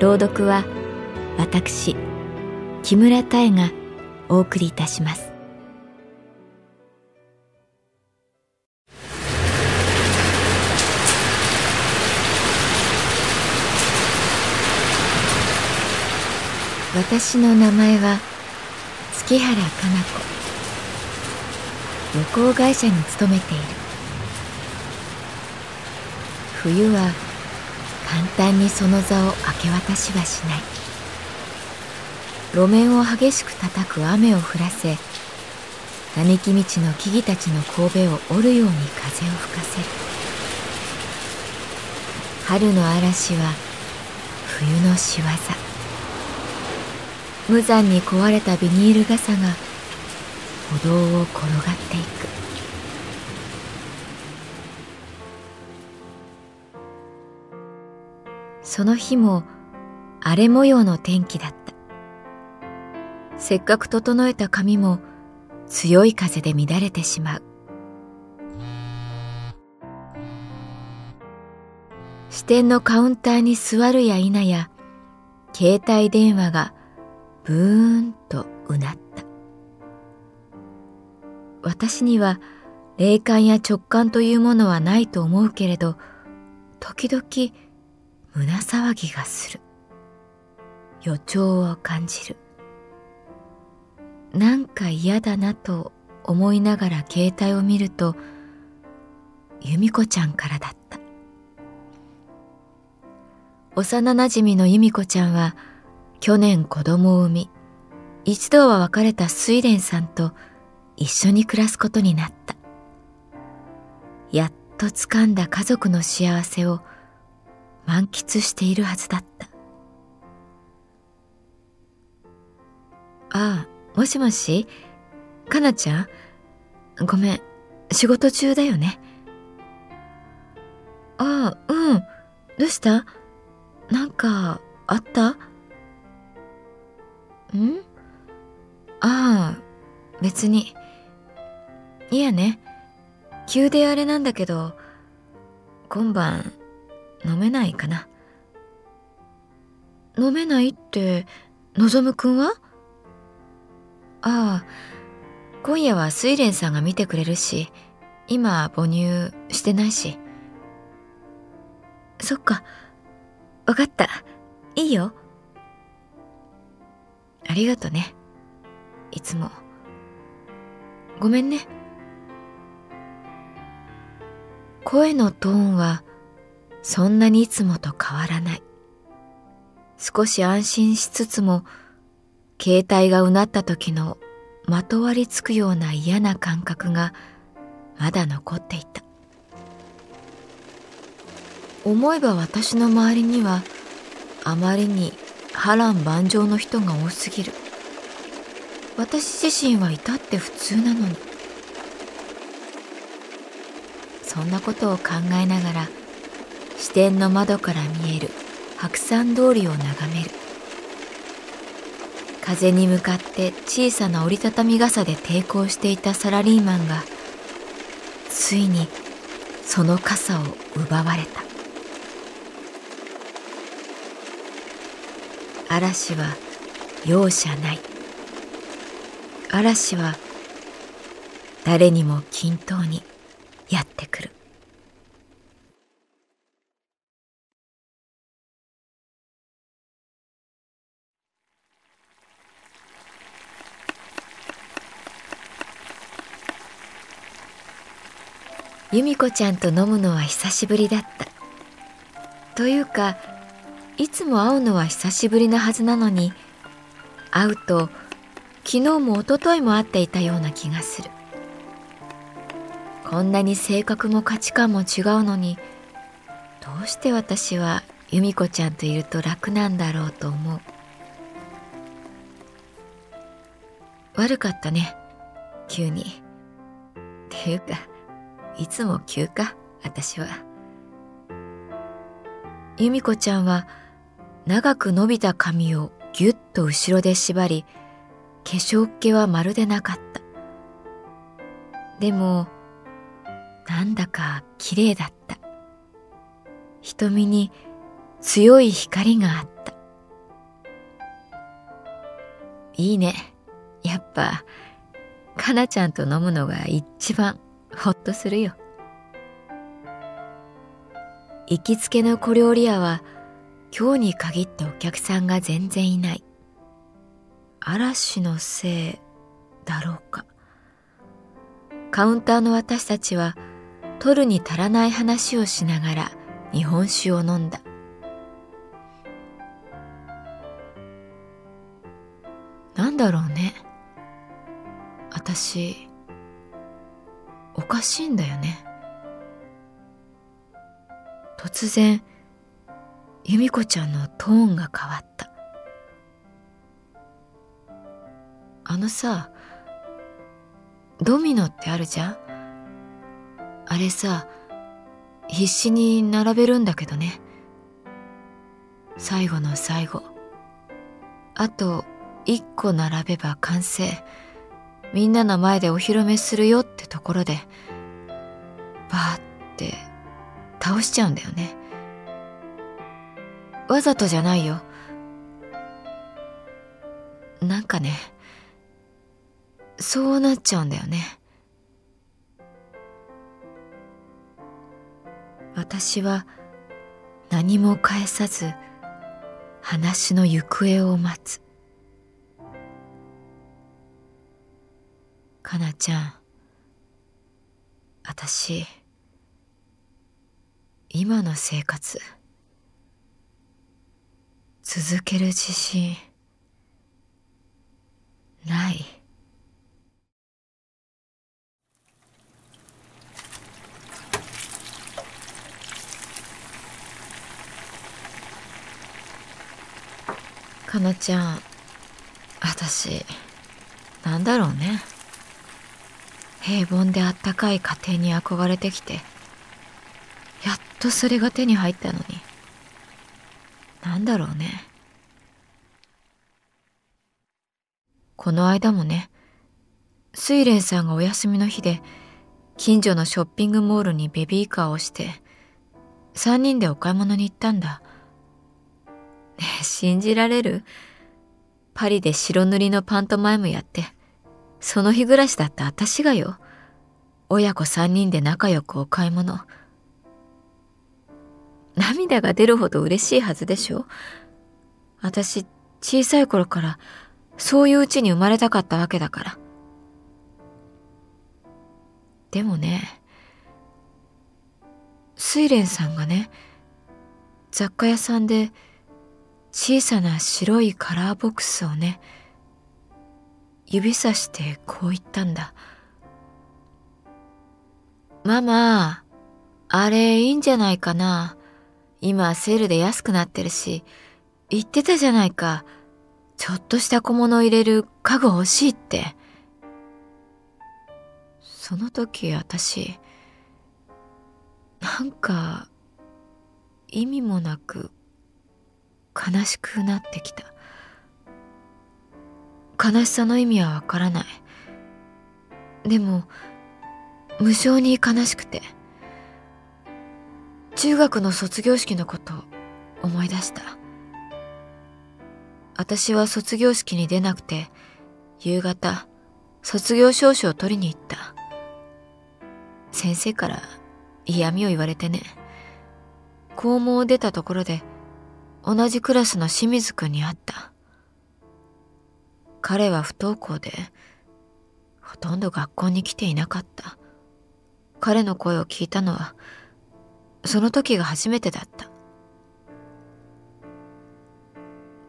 朗読は私木村多江がお送りいたします。私の名前は月原かな子。旅行会社に勤めている。冬は簡単にその座を明け渡しはしない。路面を激しく叩く雨を降らせ並木道の木々たちの神戸を折るように風を吹かせる。春の嵐は冬の仕業。無残に壊れたビニール傘が歩道を転がっていく。その日も荒れ模様の天気だった。せっかく整えた髪も強い風で乱れてしまう。支店のカウンターに座るや否や携帯電話がブーンとうなった。私には霊感や直感というものはないと思うけれど時々胸騒ぎがする。予兆を感じる。なんか嫌だなと思いながら携帯を見ると由美子ちゃんからだった。幼なじみの由美子ちゃんは去年子供を産み一度は別れた水蓮さんと一緒に暮らすことになった。やっと掴んだ家族の幸せを満喫しているはずだった。ああもしもし？かなちゃん？ごめん仕事中だよね。ああうん。どうした？なんかあった？ん？ああ別に。いやね。急であれなんだけど今晩飲めないかな。飲めないってのぞむくんは？ああ今夜は睡蓮さんが見てくれるし今母乳してないし。そっかわかった。いいよ。ありがとね。いつも。ごめんね。声のトーンはそんなにいつもと変わらない。少し安心しつつも携帯がうなった時のまとわりつくような嫌な感覚がまだ残っていた。思えば私の周りにはあまりに波乱万丈の人が多すぎる。私自身は至って普通なのに。そんなことを考えながら支店の窓から見える白山通りを眺める。風に向かって小さな折りたたみ傘で抵抗していたサラリーマンがついにその傘を奪われた。嵐は容赦ない。嵐は誰にも均等にやってくる。由美子ちゃんと飲むのは久しぶりだった。というかいつも会うのは久しぶりなはずなのに会うと昨日も一昨日も会っていたような気がする。こんなに性格も価値観も違うのにどうして私は由美子ちゃんといると楽なんだろうと思う。悪かったね急に。っていうかいつも急か私は。由美子ちゃんは長く伸びた髪をぎゅっと後ろで縛り化粧っ気はまるでなかった。でもなんだか綺麗だった。瞳に強い光があった。いいね。やっぱかなちゃんと飲むのが一番。ほっとするよ。行きつけの小料理屋は今日に限ってお客さんが全然いない。嵐のせいだろうか。カウンターの私たちは取るに足らない話をしながら日本酒を飲んだ。なんだろうね。私おかしいんだよね。突然由美子ちゃんのトーンが変わった。あのさドミノってあるじゃん？あれさ必死に並べるんだけどね。最後の最後。あと一個並べば完成。みんなの前でお披露目するよってところでバーって倒しちゃうんだよね。わざとじゃないよ。なんかねそうなっちゃうんだよね。私は何も返さず話の行方を待つ。かなちゃん。私今の生活続ける自信ない。かなちゃん私なんだろうね。平凡であったかい家庭に憧れてきてやっとそれが手に入ったのに。なんだろうね。この間もね睡蓮さんがお休みの日で近所のショッピングモールにベビーカーをして3人でお買い物に行ったんだ。ね信じられる？パリで白塗りのパントマイムやって。その日暮らしだった私がよ親子3人で仲良くお買い物涙が出るほど嬉しいはずでしょ私小さい頃からそういううちに生まれたかったわけだから。でもね、睡蓮さんがね、雑貨屋さんで小さな白いカラーボックスをね、指さしてこう言ったんだ。ママ、あれいいんじゃないかな。今セールで安くなってるし、言ってたじゃないか。ちょっとした小物入れる家具欲しいって。その時私、なんか意味もなく悲しくなってきた。悲しさの意味はわからない。でも、無性に悲しくて。中学の卒業式のこと思い出した私は卒業式に出なくて夕方卒業証書を取りに行った先生から嫌味を言われてね校門を出たところで同じクラスの清水くんに会った彼は不登校でほとんど学校に来ていなかった。彼の声を聞いたのはその時が初めてだった。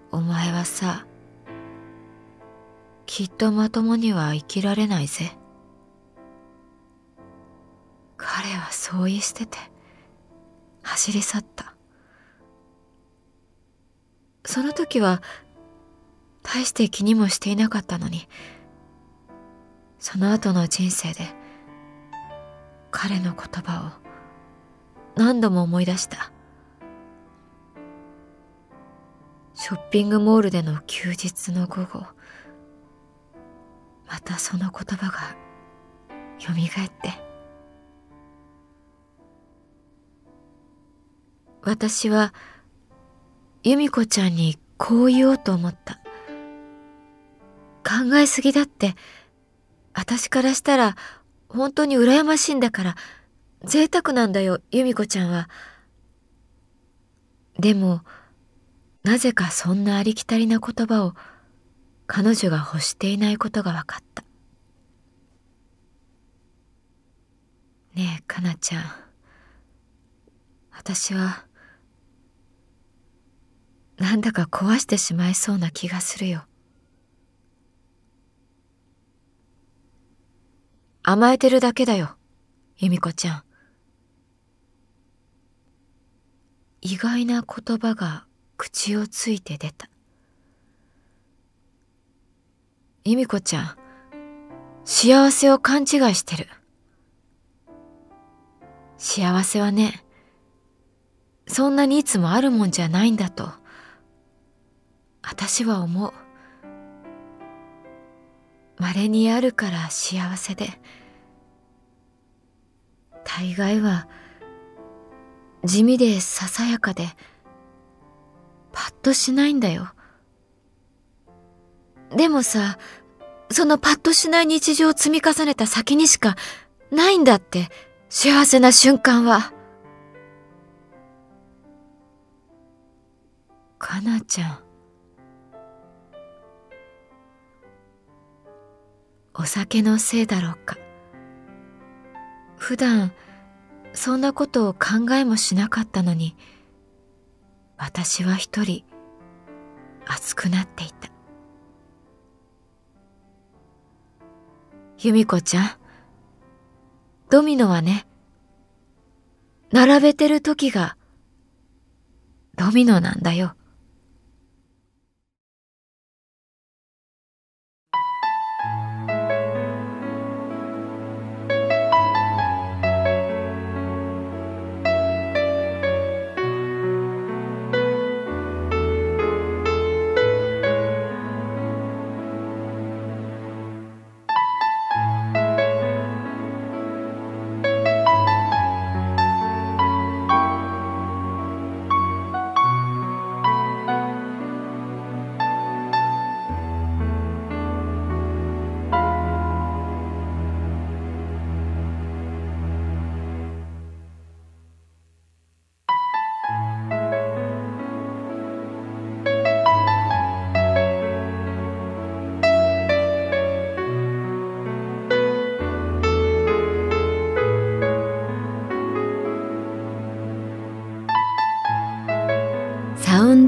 お前はさきっとまともには生きられないぜ。彼はそう言い捨てて走り去った。その時は大して気にもしていなかったのにその後の人生で彼の言葉を何度も思い出した。ショッピングモールでの休日の午後またその言葉がよみがえって。私は由美子ちゃんにこう言おうと思った。考えすぎだって。私からしたら本当に羨ましいんだから。贅沢なんだよ由美子ちゃんは。でもなぜかそんなありきたりな言葉を彼女が欲していないことが分かった。ねえかなちゃん。私はなんだか壊してしまいそうな気がするよ。甘えてるだけだよ由美子ちゃん。意外な言葉が口をついて出た。由美子ちゃん幸せを勘違いしてる。幸せはねそんなにいつもあるもんじゃないんだと私は思う。稀にあるから幸せで。大概は地味でささやかでパッとしないんだよ。でもさ、そのパッとしない日常を積み重ねた先にしかないんだって、幸せな瞬間は。かなちゃん。お酒のせいだろうか。普段、そんなことを考えもしなかったのに、私は一人熱くなっていた。由美子ちゃん、ドミノはね、並べてる時がドミノなんだよ。